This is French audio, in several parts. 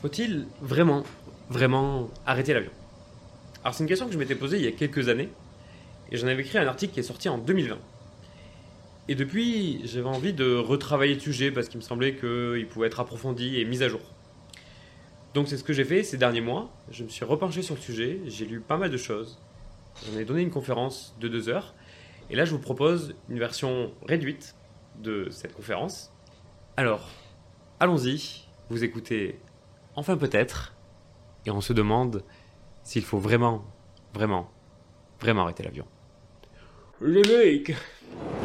Faut-il vraiment, vraiment arrêter l'avion? Alors c'est une question que je m'étais posée il y a quelques années, et j'en avais écrit un article qui est sorti en 2020. Et depuis, j'avais envie de retravailler le sujet parce qu'il me semblait qu'il pouvait être approfondi et mis à jour. Donc c'est ce que j'ai fait ces derniers mois. Je me suis repenché sur le sujet, j'ai lu pas mal de choses. J'en ai donné une conférence de deux heures. Et là, je vous propose une version réduite de cette conférence. Alors, allons-y. Vous écoutez Enfin peut-être. Et on se demande s'il faut vraiment, vraiment, vraiment arrêter l'avion. Les mecs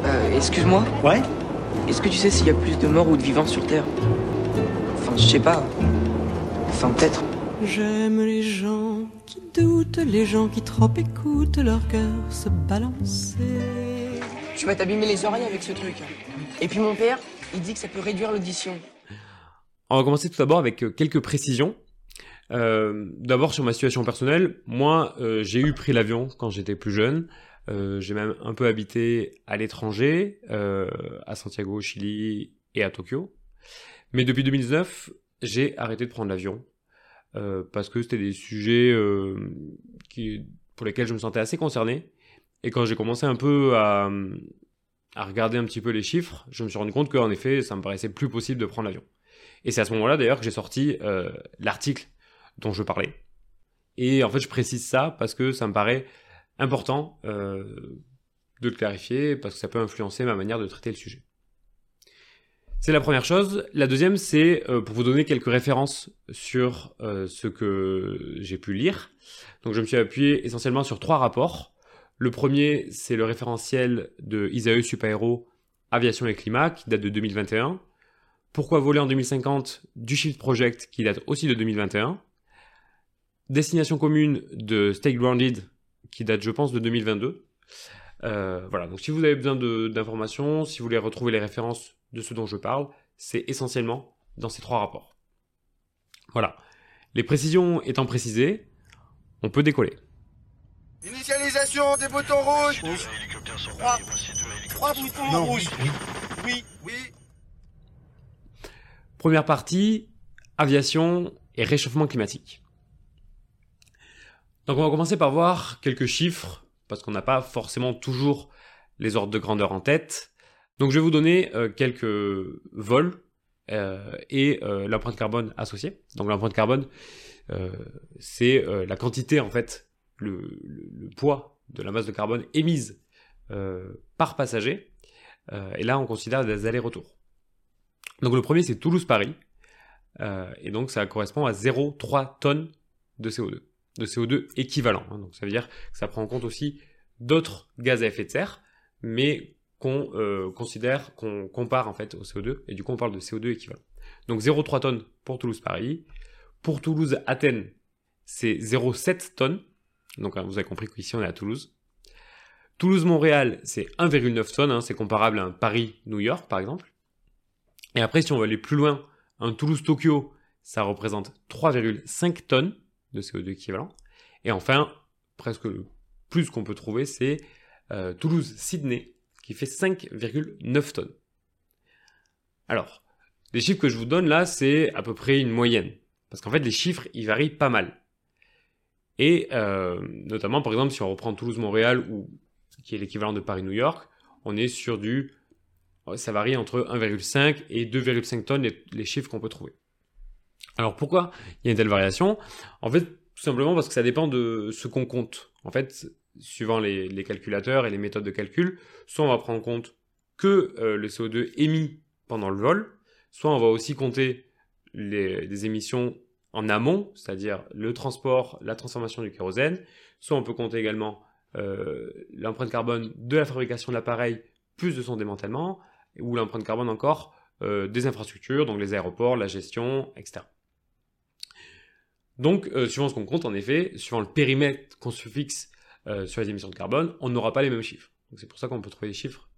Euh, excuse-moi, Ouais est-ce que tu sais s'il y a plus de morts ou de vivants sur Terre? Enfin, je sais pas. Enfin, peut-être. J'aime les gens qui doutent, les gens qui trop écoutent leur cœur se balancer. Tu vas t'abîmer les oreilles avec ce truc. Et puis mon père, il dit que ça peut réduire l'audition. On va commencer tout d'abord avec euh, quelques précisions. Euh, d'abord sur ma situation personnelle, moi euh, j'ai eu pris l'avion quand j'étais plus jeune. J'ai même un peu habité à l'étranger, à Santiago au Chili et à Tokyo. Mais depuis 2019, j'ai arrêté de prendre l'avion parce que c'était des sujets pour lesquels je me sentais assez concerné. Et quand j'ai commencé un peu à, à regarder un petit peu les chiffres, je me suis rendu compte qu'en effet, ça me paraissait plus possible de prendre l'avion. Et c'est à ce moment-là d'ailleurs que j'ai sorti euh, l'article dont je parlais. Et en fait, je précise ça parce que ça me paraît important euh, de le clarifier parce que ça peut influencer ma manière de traiter le sujet. C'est la première chose. La deuxième, c'est euh, pour vous donner quelques références sur ce que j'ai pu lire. Donc, je me suis appuyé essentiellement sur trois rapports. Le premier, c'est le référentiel de Isae Supaero Aviation et Climat qui date de 2021. Pourquoi voler en 2050 du Shift Project qui date aussi de 2021. Destination commune de Stay Grounded qui date, je pense, de 2022. Euh, voilà, donc si vous avez besoin d'informations, si vous voulez retrouver les références de ce dont je parle, c'est essentiellement dans ces trois rapports. Voilà. Les précisions étant précisées, on peut décoller. Initialisation des boutons rouges. Trois, boutons rouges. oui, Oui, oui. Première partie, aviation et réchauffement climatique. Donc on va commencer par voir quelques chiffres, parce qu'on n'a pas forcément toujours les ordres de grandeur en tête. Donc je vais vous donner euh, quelques vols euh, et euh, l'empreinte carbone associée. Donc l'empreinte carbone, c'est la quantité en fait, le, le- poids de la masse de carbone émise par passager. Et là on considère des allers-retours. Donc le premier c'est Toulouse-Paris. Euh, et donc ça correspond à 0,3 tonnes de CO2. De CO2 équivalent. hein. Donc ça veut dire que ça prend en compte aussi d'autres gaz à effet de serre, mais qu'on euh, considère, qu'on compare en fait au CO2. Et du coup on parle de CO2 équivalent. Donc 0,3 tonnes pour Toulouse-Paris. Pour Toulouse-Athènes, c'est 0,7 tonnes. Donc hein, vous avez compris qu'ici on est à Toulouse. Toulouse-Montréal, c'est 1,9 tonnes. hein. C'est comparable à un Paris-New York par exemple. Et après, si on veut aller plus loin, un Toulouse-Tokyo, ça représente 3,5 tonnes de CO2 équivalent. Et enfin, presque le plus qu'on peut trouver, c'est euh, Toulouse-Sydney, qui fait 5,9 tonnes. Alors, les chiffres que je vous donne là, c'est à peu près une moyenne. Parce qu'en fait, les chiffres, ils varient pas mal. Et euh, notamment, par exemple, si on reprend Toulouse-Montréal, ou qui est l'équivalent de Paris-New York, on est sur du ça varie entre 1,5 et 2,5 tonnes les, chiffres qu'on peut trouver. Alors pourquoi il y a une telle variation? En fait, tout simplement parce que ça dépend de ce qu'on compte. En fait, suivant les, calculateurs et les méthodes de calcul, soit on va prendre en compte que euh, le CO2 émis pendant le vol, soit on va aussi compter les, les émissions en amont, c'est-à-dire le transport, la transformation du kérosène, soit on peut compter également euh, l'empreinte carbone de la fabrication de l'appareil plus de son démantèlement, ou l'empreinte carbone encore euh, des infrastructures, donc les aéroports, la gestion, etc. Donc, euh, suivant ce qu'on compte, en effet, suivant le périmètre qu'on se fixe euh, sur les émissions de carbone, on n'aura pas les mêmes chiffres. C'est pour ça qu'on peut trouver des chiffres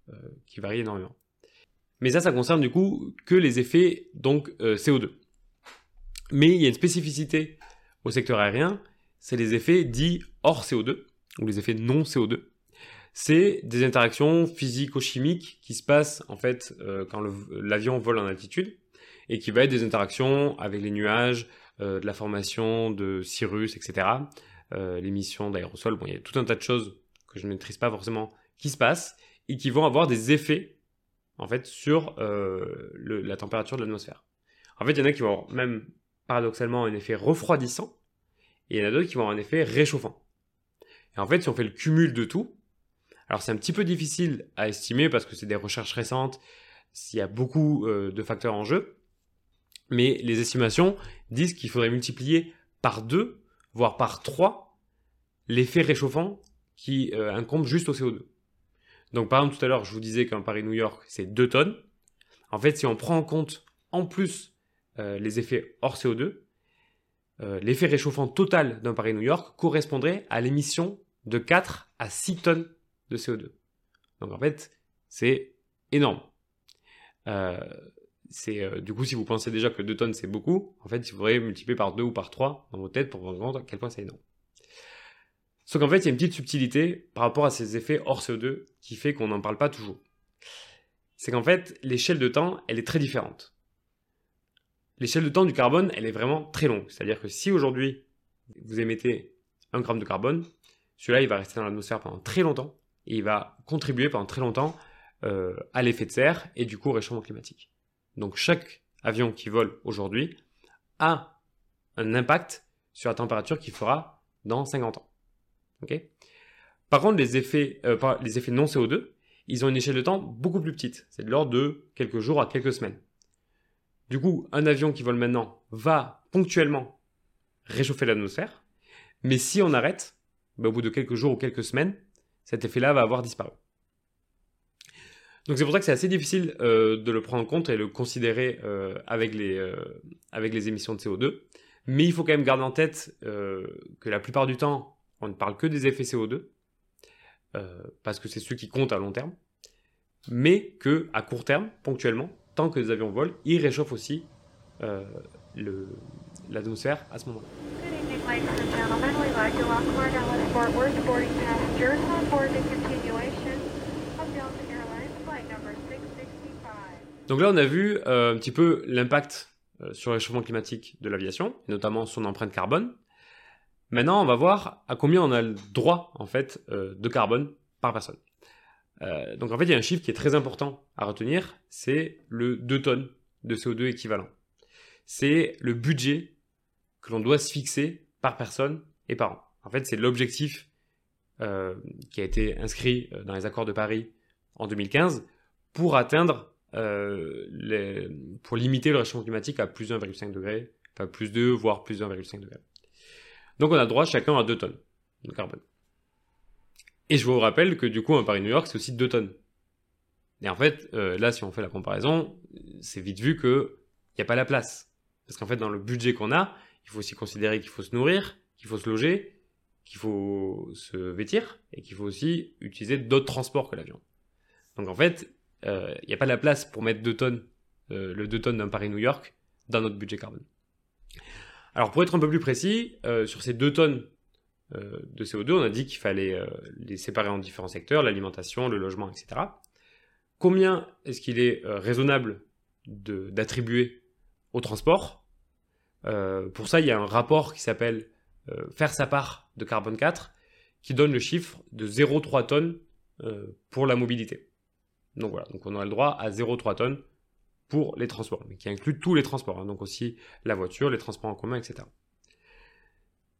qui varient énormément. Mais ça, ça concerne du coup que les effets donc euh, CO2. Mais il y a une spécificité au secteur aérien, c'est les effets dits hors CO2, ou les effets non CO2 c'est des interactions physico-chimiques qui se passent en fait euh, quand l'avion vole en altitude et qui va être des interactions avec les nuages, de la formation de Cyrus, etc. L'émission d'aérosol, bon, il y a tout un tas de choses que je ne maîtrise pas forcément qui se passent et qui vont avoir des effets en fait sur la température de l'atmosphère. En fait, il y en a qui vont avoir même paradoxalement un effet refroidissant et il y en a d'autres qui vont avoir un effet réchauffant. Et en fait, si on fait le cumul de tout, alors c'est un petit peu difficile à estimer parce que c'est des recherches récentes, s'il y a beaucoup euh, de facteurs en jeu, mais les estimations disent qu'il faudrait multiplier par deux, voire par trois, l'effet réchauffant qui euh, incombe juste au CO2. Donc par exemple tout à l'heure je vous disais qu'un Paris-New York c'est 2 tonnes. En fait si on prend en compte en plus euh, les effets hors CO2, l'effet réchauffant total d'un Paris-New York correspondrait à l'émission de 4 à 6 tonnes de CO2. Donc en fait, c'est énorme. Euh, euh, du coup, si vous pensez déjà que 2 tonnes c'est beaucoup, en fait, il faudrait multiplier par 2 ou par 3 dans vos têtes pour vous rendre compte à quel point c'est énorme. Sauf qu'en fait, il y a une petite subtilité par rapport à ces effets hors CO2 qui fait qu'on n'en parle pas toujours. C'est qu'en fait, l'échelle de temps, elle est très différente. L'échelle de temps du carbone, elle est vraiment très longue. C'est-à-dire que si aujourd'hui, vous émettez 1 gramme de carbone, celui-là, il va rester dans l'atmosphère pendant très longtemps et il va contribuer pendant très longtemps euh, à l'effet de serre et du coup au réchauffement climatique. Donc chaque avion qui vole aujourd'hui a un impact sur la température qu'il fera dans 50 ans. Par contre, les effets, euh, non CO2, ils ont une échelle de temps beaucoup plus petite. C'est de l'ordre de quelques jours à quelques semaines. Du coup, un avion qui vole maintenant va ponctuellement réchauffer l'atmosphère, mais si on arrête, bah, au bout de quelques jours ou quelques semaines, cet effet-là va avoir disparu. Donc c'est pour ça que c'est assez difficile euh, de le prendre en compte et le considérer euh, avec, les, euh, avec les émissions de CO2. Mais il faut quand même garder en tête que la plupart du temps, on ne parle que des effets CO2, parce que c'est ceux qui comptent à long terme, mais que à court terme, ponctuellement, tant que les avions volent, ils réchauffent aussi l'atmosphère à ce moment-là. Donc là, on a vu euh, un petit peu l'impact euh, sur le réchauffement climatique de l'aviation, notamment son empreinte carbone. Maintenant, on va voir à combien on a le droit en fait euh, de carbone par personne. donc en fait, il y a un chiffre qui est très important à retenir, c'est le 2 tonnes de CO2 équivalent. C'est le budget que l'on doit se fixer par personne et par an. En fait, c'est l'objectif euh, qui a été inscrit euh, dans les accords de Paris en 2015 pour atteindre, euh, pour limiter le réchauffement climatique à plus 1,5 degré, enfin plus 2, voire plus 1,5 degré. Donc on a droit chacun à 2 tonnes de carbone. Et je vous rappelle que du coup, un Paris-New York, c'est aussi 2 tonnes. Et en fait, là, si on fait la comparaison, c'est vite vu qu'il n'y a pas la place. Parce qu'en fait, dans le budget qu'on a, il faut aussi considérer qu'il faut se nourrir, qu'il faut se loger, qu'il faut se vêtir et qu'il faut aussi utiliser d'autres transports que l'avion. Donc en fait, euh, il n'y a pas la place pour mettre 2 tonnes, euh, le 2 tonnes d'un Paris-New York dans notre budget carbone. Alors pour être un peu plus précis, euh, sur ces 2 tonnes de CO2, on a dit qu'il fallait les séparer en différents secteurs, l'alimentation, le logement, etc. Combien est-ce qu'il est raisonnable d'attribuer au transport? Euh, pour ça, il y a un rapport qui s'appelle euh, Faire sa part de carbone 4 qui donne le chiffre de 0,3 tonnes euh, pour la mobilité. Donc voilà, donc on aura le droit à 0,3 tonnes pour les transports, mais qui inclut tous les transports, hein, donc aussi la voiture, les transports en commun, etc.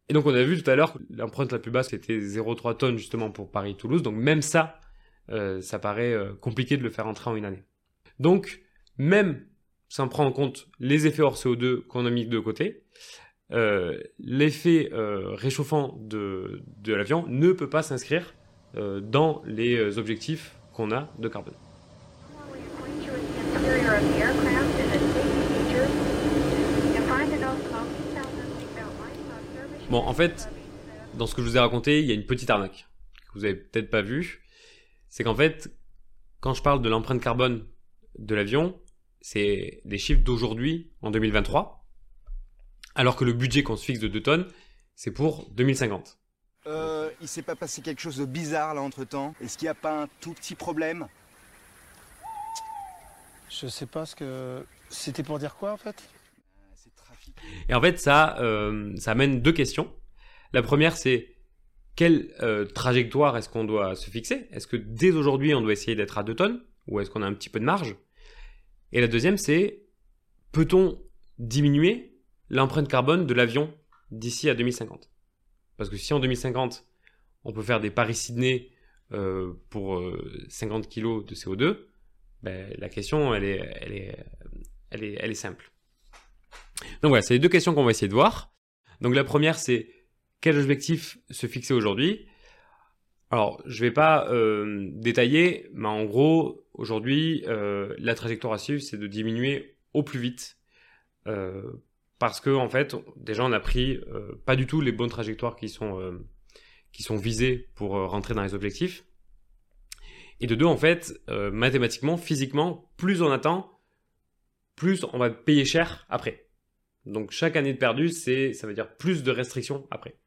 Et donc on a vu tout à l'heure l'empreinte la plus basse c'était 0,3 tonnes justement pour Paris-Toulouse, donc même ça, ça paraît compliqué de le faire entrer en une année. Donc même ça prend en compte les effets hors CO2 qu'on a mis de côté, euh, l'effet euh, réchauffant de, de l'avion ne peut pas s'inscrire euh, dans les objectifs qu'on a de carbone. Bon, en fait, dans ce que je vous ai raconté, il y a une petite arnaque que vous avez peut-être pas vue. C'est qu'en fait, quand je parle de l'empreinte carbone de l'avion, c'est des chiffres d'aujourd'hui, en 2023, alors que le budget qu'on se fixe de 2 tonnes, c'est pour 2050. Euh, il s'est pas passé quelque chose de bizarre là entre temps Est-ce qu'il n'y a pas un tout petit problème? Je sais pas ce que. C'était pour dire quoi en fait? Et en fait, ça, euh, ça amène deux questions. La première, c'est quelle euh, trajectoire est-ce qu'on doit se fixer? Est-ce que dès aujourd'hui, on doit essayer d'être à 2 tonnes? Ou est-ce qu'on a un petit peu de marge? Et la deuxième, c'est peut-on diminuer l'empreinte carbone de l'avion d'ici à 2050 Parce que si en 2050, on peut faire des Paris-Sydney euh, pour 50 kg de CO2, ben, la question, elle est, elle, est, elle, est, elle est simple. Donc voilà, c'est les deux questions qu'on va essayer de voir. Donc la première, c'est quel objectif se fixer aujourd'hui? Alors, je vais pas euh, détailler, mais en gros, aujourd'hui, euh, la trajectoire à suivre, c'est de diminuer au plus vite. Euh, parce que, en fait, déjà, on a pris pas du tout les bonnes trajectoires qui sont, qui sont visées pour rentrer dans les objectifs. Et de deux, en fait, mathématiquement, physiquement, plus on attend, plus on va payer cher après. Donc chaque année de perdu, ça veut dire plus de restrictions après.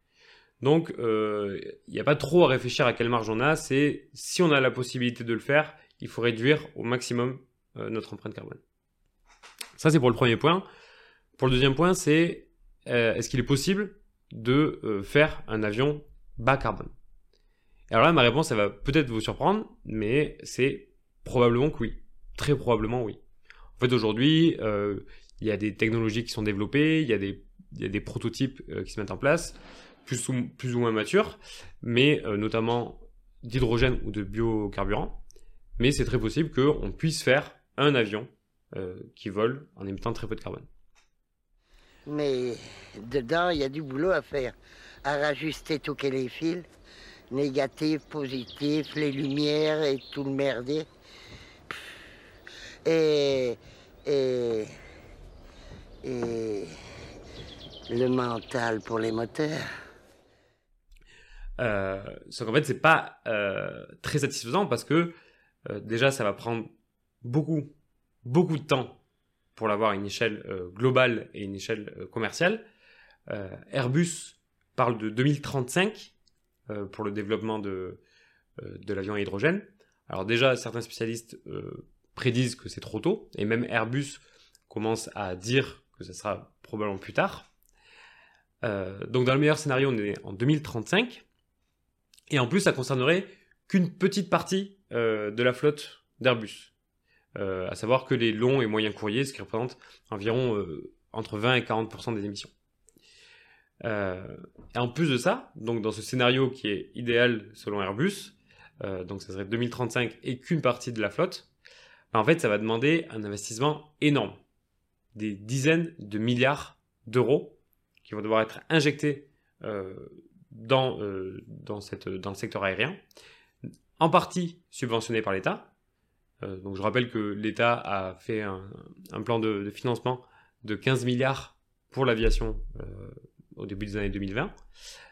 Donc, il euh, n'y a pas trop à réfléchir à quelle marge on a. C'est si on a la possibilité de le faire, il faut réduire au maximum euh, notre empreinte carbone. Ça, c'est pour le premier point. Pour le deuxième point, c'est euh, est-ce qu'il est possible de faire un avion bas carbone? Alors là, ma réponse, elle va peut-être vous surprendre, mais c'est probablement que oui. Très probablement oui. En fait, aujourd'hui, il y a des technologies qui sont développées, il y a des prototypes qui se mettent en place plus ou, moins mature, mais euh, notamment d'hydrogène ou de biocarburant. Mais c'est très possible qu'on puisse faire un avion euh, qui vole en émettant très peu de carbone. Mais dedans, il y a du boulot à faire. À rajuster tous les fils, négatifs, positifs, les lumières et tout le merdier. Et. Et. Et. Le mental pour les moteurs. Euh, sauf qu'en fait, c'est pas euh, très satisfaisant parce que euh, déjà, ça va prendre beaucoup, beaucoup de temps pour l'avoir à une échelle euh, globale et une échelle commerciale. Airbus parle de 2035 pour le développement de, de l'avion à hydrogène. Alors déjà, certains spécialistes prédisent que c'est trop tôt, et même Airbus commence à dire que ce sera probablement plus tard. donc dans le meilleur scénario, on est en 2035. Et en plus, ça concernerait qu'une petite partie euh, de la flotte d'Airbus. Euh, à savoir que les longs et moyens courriers, ce qui représente environ euh, entre 20 et 40% des émissions. et en plus de ça, donc dans ce scénario qui est idéal selon Airbus, donc ça serait 2035 et qu'une partie de la flotte, bah, en fait ça va demander un investissement énorme, des dizaines de milliards d'euros qui vont devoir être injectés dans, euh, dans, cette, dans le secteur aérien, en partie subventionné par l'État. Euh, donc je rappelle que l'État a fait un, plan de, financement de 15 milliards pour l'aviation euh, au début des années 2020,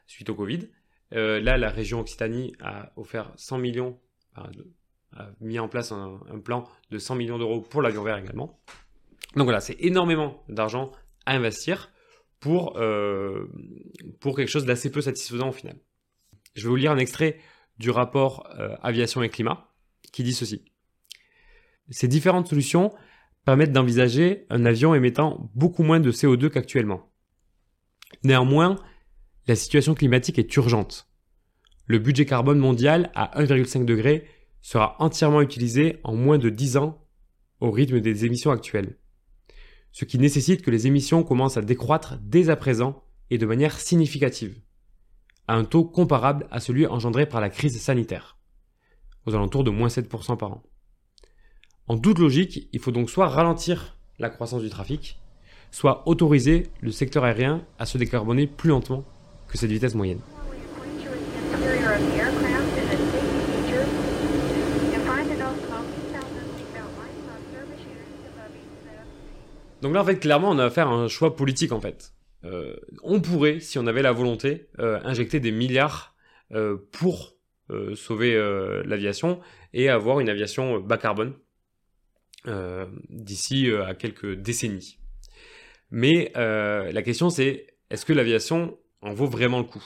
suite au Covid. Là, la région Occitanie a offert 100 millions, a mis en place un, un plan de 100 millions d'euros pour l'avion vert également. Donc voilà, c'est énormément d'argent à investir pour, euh, pour quelque chose d'assez peu satisfaisant au final. Je vais vous lire un extrait du rapport euh, Aviation et Climat qui dit ceci. Ces différentes solutions permettent d'envisager un avion émettant beaucoup moins de CO2 qu'actuellement. Néanmoins, la situation climatique est urgente. Le budget carbone mondial à 1,5 degré sera entièrement utilisé en moins de 10 ans au rythme des émissions actuelles ce qui nécessite que les émissions commencent à décroître dès à présent et de manière significative, à un taux comparable à celui engendré par la crise sanitaire, aux alentours de moins 7% par an. En toute logique, il faut donc soit ralentir la croissance du trafic, soit autoriser le secteur aérien à se décarboner plus lentement que cette vitesse moyenne. Donc là, en fait, clairement, on a affaire à un choix politique, en fait. Euh, on pourrait, si on avait la volonté, euh, injecter des milliards euh, pour sauver l'aviation et avoir une aviation bas carbone d'ici à quelques décennies. Mais la question, c'est est-ce que l'aviation en vaut vraiment le coup?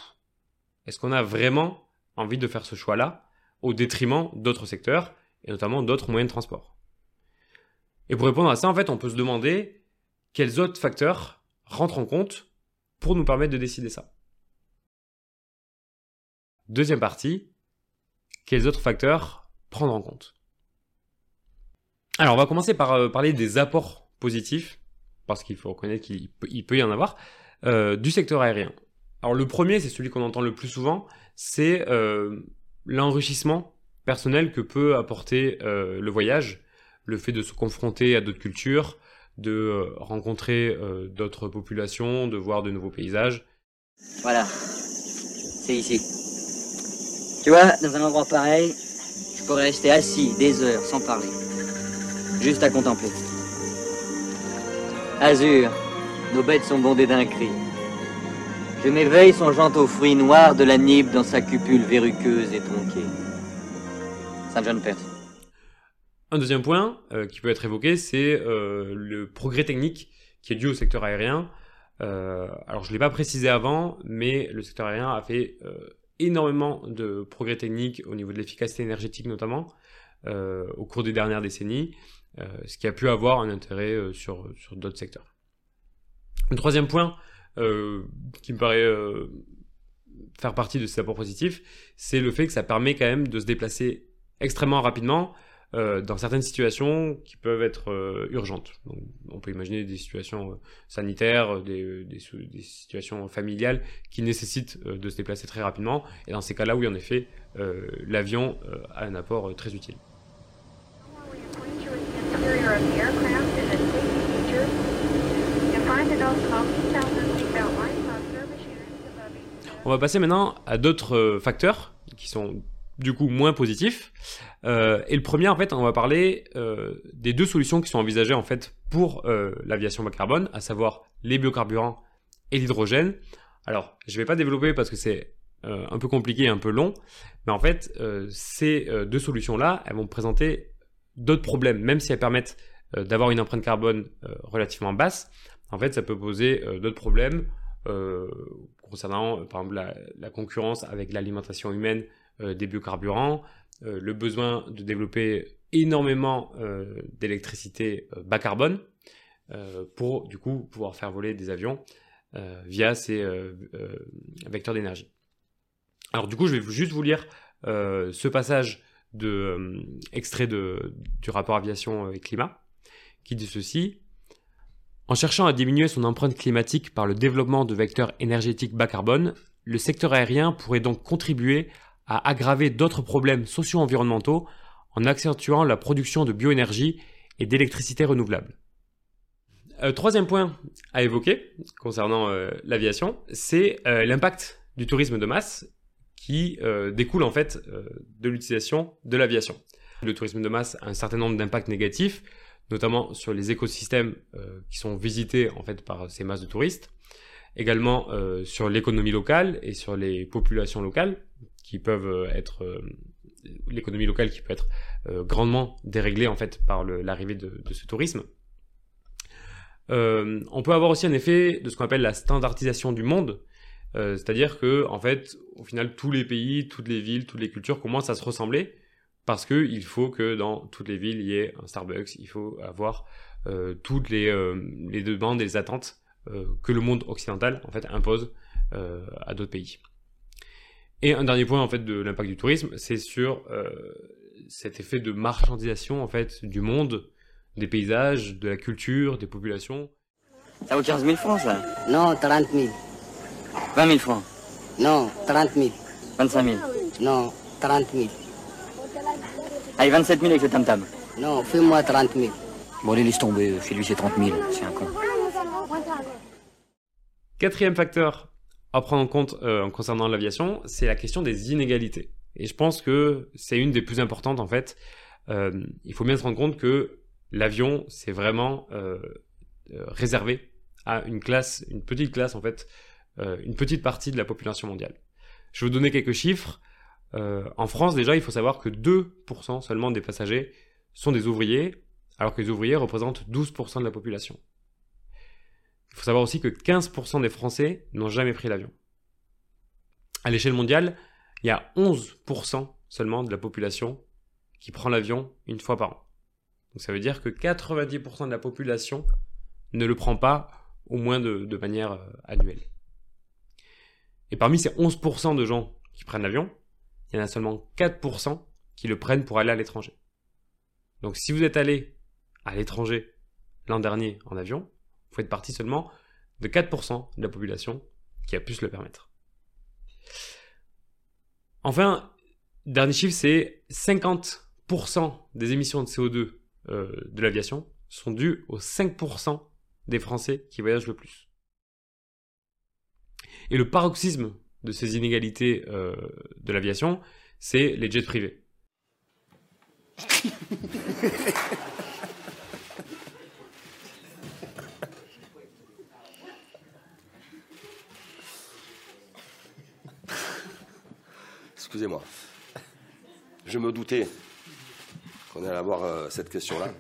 Est-ce qu'on a vraiment envie de faire ce choix-là au détriment d'autres secteurs et notamment d'autres moyens de transport? Et pour répondre à ça, en fait, on peut se demander quels autres facteurs rentrent en compte pour nous permettre de décider ça. Deuxième partie, quels autres facteurs prendre en compte? Alors, on va commencer par euh, parler des apports positifs, parce qu'il faut reconnaître qu'il peut, y en avoir, euh, du secteur aérien. Alors, le premier, c'est celui qu'on entend le plus souvent, c'est euh, l'enrichissement personnel que peut apporter le voyage, le fait de se confronter à d'autres cultures, de rencontrer d'autres populations, de voir de nouveaux paysages. Voilà, c'est ici. Tu vois, dans un endroit pareil, je pourrais rester assis des heures sans parler. Juste à contempler. Azur, nos bêtes sont bondées d'un cri. Je m'éveille songeant aux fruits noirs de la nibe dans sa cupule verruqueuse et tronquée. Saint John Perse. Un deuxième point euh, qui peut être évoqué, c'est euh, le progrès technique qui est dû au secteur aérien. Euh, alors je ne l'ai pas précisé avant, mais le secteur aérien a fait énormément de progrès techniques au niveau de l'efficacité énergétique notamment au cours des dernières décennies, ce qui a pu avoir un intérêt sur, d'autres secteurs. Le troisième point qui me paraît faire partie de ces apports positifs, c'est le fait que ça permet quand même de se déplacer extrêmement rapidement euh, dans certaines situations qui peuvent être euh, urgentes. on peut imaginer des situations euh, sanitaires, des, des, situations familiales qui nécessitent de se déplacer très rapidement. Et dans ces cas-là, oui, en effet, l'avion a un apport très utile. On va passer maintenant à d'autres facteurs qui sont du coup moins positif. Euh, et le premier, en fait, on va parler euh, des deux solutions qui sont envisagées en fait pour euh, l'aviation bas carbone, à savoir les biocarburants et l'hydrogène. Alors, je vais pas développer parce que c'est un peu compliqué un peu long, mais en fait, ces deux solutions-là, elles vont présenter d'autres problèmes, même si elles permettent d'avoir une empreinte carbone relativement basse. En fait, ça peut poser d'autres problèmes concernant, par exemple, la, concurrence avec l'alimentation humaine des biocarburants, euh, le besoin de développer énormément euh, d'électricité bas carbone pour du coup pouvoir faire voler des avions via ces vecteurs d'énergie. Alors du coup, je vais juste vous lire ce passage de, extrait de, du rapport aviation et climat qui dit ceci. En cherchant à diminuer son empreinte climatique par le développement de vecteurs énergétiques bas carbone, le secteur aérien pourrait donc contribuer à aggraver d'autres problèmes socio-environnementaux en accentuant la production de bioénergie et d'électricité renouvelable. Euh, troisième point à évoquer concernant euh, l'aviation, c'est euh, l'impact du tourisme de masse qui découle en fait de l'utilisation de l'aviation. Le tourisme de masse a un certain nombre d'impacts négatifs, notamment sur les écosystèmes qui sont visités en fait par ces masses de touristes, également sur l'économie locale et sur les populations locales, qui peuvent euh, être euh, l'économie locale qui peut être euh, grandement déréglée en fait par l'arrivée de, ce tourisme. on peut avoir aussi un effet de ce qu'on appelle la standardisation du monde, c'est-à-dire que en fait, au final, tous les pays, toutes les villes, toutes les cultures commencent à se ressembler parce qu'il faut que dans toutes les villes il y ait un Starbucks, il faut avoir toutes les, les, demandes et les attentes que le monde occidental en fait impose à d'autres pays. Et un dernier point en fait de l'impact du tourisme, c'est sur euh, cet effet de marchandisation en fait du monde, des paysages, de la culture, des populations. Ça vaut 15 000 francs ça? Non, 30 000. 20 000 francs? Non, 30 000. 25 000 Non, 30 000. Allez, 27 000 avec le tam-tam. Non, fais-moi 30 000. Bon, allez, laisse tomber, fais-lui ses 30 000, c'est un con. Quatrième facteur à prendre en compte euh, concernant l'aviation, c'est la question des inégalités. Et je pense que c'est une des plus importantes en fait. Euh, il faut bien se rendre compte que l'avion, c'est vraiment euh, réservé à une classe, une petite classe en fait, une petite partie de la population mondiale. Je vais vous donner quelques chiffres. en France déjà, il faut savoir que 2% seulement des passagers sont des ouvriers, alors que les ouvriers représentent 12% de la population. Il faut savoir aussi que 15% des Français n'ont jamais pris l'avion. À l'échelle mondiale, il y a 11% seulement de la population qui prend l'avion une fois par an. Donc ça veut dire que 90% de la population ne le prend pas au moins de, manière euh, annuelle. Et parmi ces 11% de gens qui prennent l'avion, il y en a seulement 4% qui le prennent pour aller à l'étranger. Donc si vous êtes allé à l'étranger l'an dernier en avion, vous faites partie seulement de 4% de la population qui a pu se le permettre. Enfin, dernier chiffre, c'est 50% des émissions de CO2 euh, de l'aviation sont dues aux 5% des Français qui voyagent le plus. Et le paroxysme de ces inégalités euh, de l'aviation, c'est les jets privés. Excusez-moi. Je me doutais qu'on allait avoir euh, cette question-là.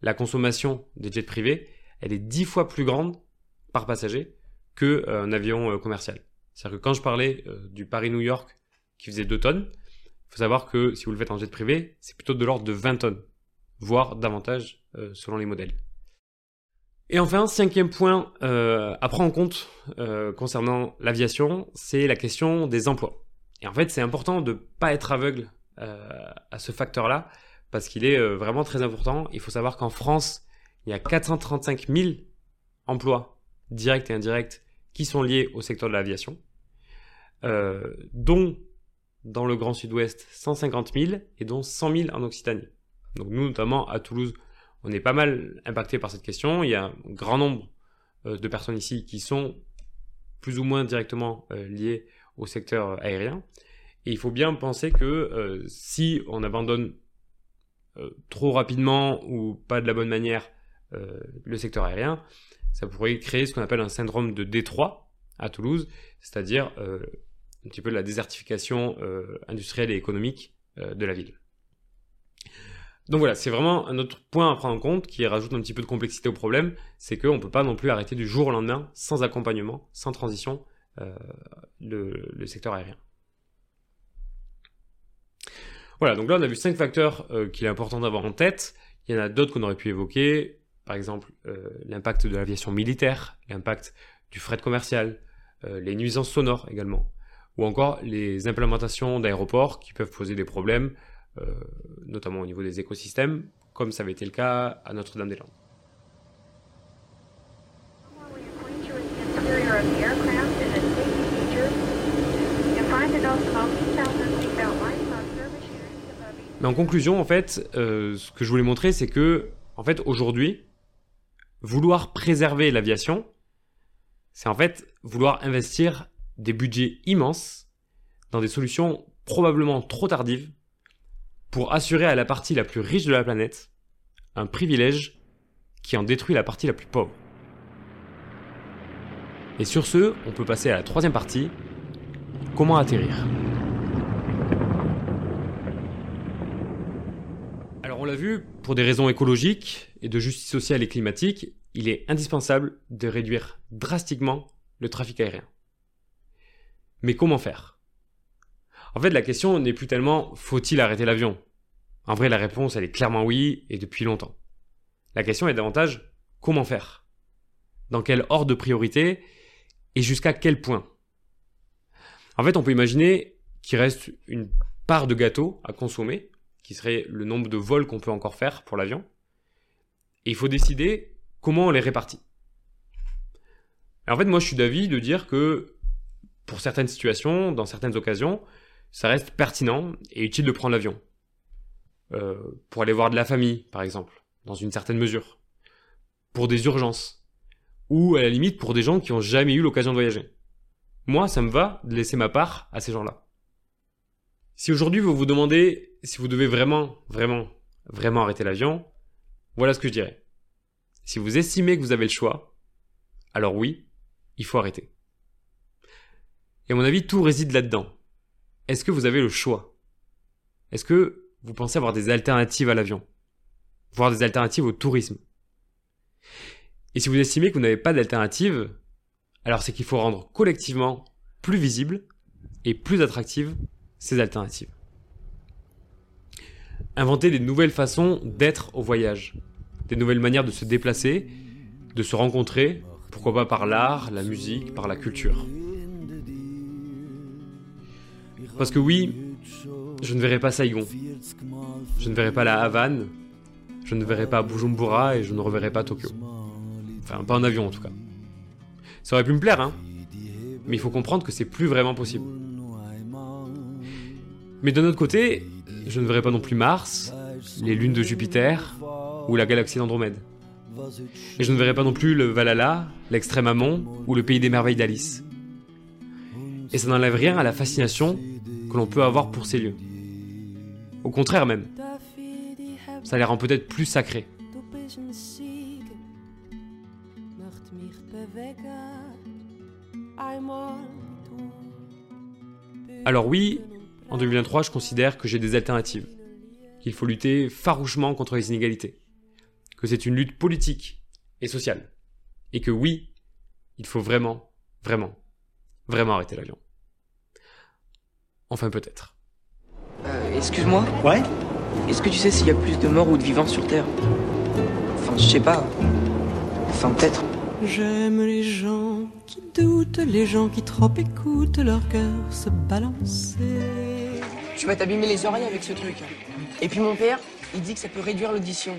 La consommation des jets privés, elle est dix fois plus grande par passager qu'un avion euh, commercial. C'est-à-dire que quand je parlais euh, du Paris-New York qui faisait 2 tonnes, il faut savoir que si vous le faites en jet privé, c'est plutôt de l'ordre de 20 tonnes, voire davantage euh, selon les modèles. Et enfin, cinquième point euh, à prendre en compte euh, concernant l'aviation, c'est la question des emplois. Et en fait, c'est important de ne pas être aveugle euh, à ce facteur-là, parce qu'il est euh, vraiment très important. Il faut savoir qu'en France, il y a 435 000 emplois directs et indirects qui sont liés au secteur de l'aviation, euh, dont dans le Grand Sud-Ouest 150 000 et dont 100 000 en Occitanie. Donc nous, notamment à Toulouse, on est pas mal impacté par cette question. Il y a un grand nombre de personnes ici qui sont plus ou moins directement liées secteur aérien. Et il faut bien penser que euh, si on abandonne euh, trop rapidement ou pas de la bonne manière euh, le secteur aérien, ça pourrait créer ce qu'on appelle un syndrome de Détroit à Toulouse, c'est-à-dire un petit peu la désertification industrielle et économique de la ville. Donc voilà, c'est vraiment un autre point à prendre en compte qui rajoute un petit peu de complexité au problème, c'est qu'on ne peut pas non plus arrêter du jour au lendemain, sans accompagnement, sans transition, le, le secteur aérien. Voilà, donc là on a vu cinq facteurs euh, qu'il est important d'avoir en tête. Il y en a d'autres qu'on aurait pu évoquer, par exemple euh, l'impact de l'aviation militaire, l'impact du fret commercial, euh, les nuisances sonores également, ou encore les implémentations d'aéroports qui peuvent poser des problèmes, euh, notamment au niveau des écosystèmes, comme ça avait été le cas à Notre-Dame-des-Landes. Mais en conclusion, en fait, euh, ce que je voulais montrer, c'est que, en fait, aujourd'hui, vouloir préserver l'aviation, c'est en fait vouloir investir des budgets immenses dans des solutions probablement trop tardives pour assurer à la partie la plus riche de la planète un privilège qui en détruit la partie la plus pauvre. Et sur ce, on peut passer à la troisième partie, comment atterrir. Alors on l'a vu, pour des raisons écologiques et de justice sociale et climatique, il est indispensable de réduire drastiquement le trafic aérien. Mais comment faire? En fait, la question n'est plus tellement faut-il arrêter l'avion? En vrai, la réponse, elle est clairement oui, et depuis longtemps. La question est davantage comment faire? Dans quel ordre de priorité? Et jusqu'à quel point? En fait, on peut imaginer qu'il reste une part de gâteau à consommer, qui serait le nombre de vols qu'on peut encore faire pour l'avion. Et il faut décider comment on les répartit. Et en fait, moi, je suis d'avis de dire que pour certaines situations, dans certaines occasions, ça reste pertinent et utile de prendre l'avion. Euh, pour aller voir de la famille, par exemple, dans une certaine mesure. Pour des urgences. Ou à la limite pour des gens qui n'ont jamais eu l'occasion de voyager. Moi, ça me va de laisser ma part à ces gens-là. Si aujourd'hui vous vous demandez si vous devez vraiment, vraiment, vraiment arrêter l'avion, voilà ce que je dirais. Si vous estimez que vous avez le choix, alors oui, il faut arrêter. Et à mon avis, tout réside là-dedans. Est-ce que vous avez le choix? Est-ce que vous pensez avoir des alternatives à l'avion? Voire des alternatives au tourisme? Et si vous estimez que vous n'avez pas d'alternative, alors c'est qu'il faut rendre collectivement plus visibles et plus attractives ces alternatives. Inventer des nouvelles façons d'être au voyage, des nouvelles manières de se déplacer, de se rencontrer Pourquoi pas par l'art, la musique, par la culture Parce que oui, je ne verrai pas Saigon. Je ne verrai pas la Havane. Je ne verrai pas Bujumbura et je ne reverrai pas Tokyo. Enfin, pas en avion en tout cas. Ça aurait pu me plaire, hein. Mais il faut comprendre que c'est plus vraiment possible. Mais d'un autre côté, je ne verrai pas non plus Mars, les lunes de Jupiter ou la galaxie d'Andromède. Et je ne verrai pas non plus le Valhalla, l'extrême Amont ou le pays des merveilles d'Alice. Et ça n'enlève rien à la fascination que l'on peut avoir pour ces lieux. Au contraire même, ça les rend peut-être plus sacrés. Alors oui, en 2023, je considère que j'ai des alternatives, qu'il faut lutter farouchement contre les inégalités, que c'est une lutte politique et sociale, et que oui, il faut vraiment, vraiment, vraiment arrêter l'avion. Enfin peut-être. Euh, excuse-moi Ouais Est-ce que tu sais s'il y a plus de morts ou de vivants sur Terre? Enfin, je sais pas. Enfin, peut-être. J'aime les gens qui doutent, les gens qui trop écoutent leur cœur se balancer. Tu vas t'abîmer les oreilles avec ce truc. Et puis mon père, il dit que ça peut réduire l'audition.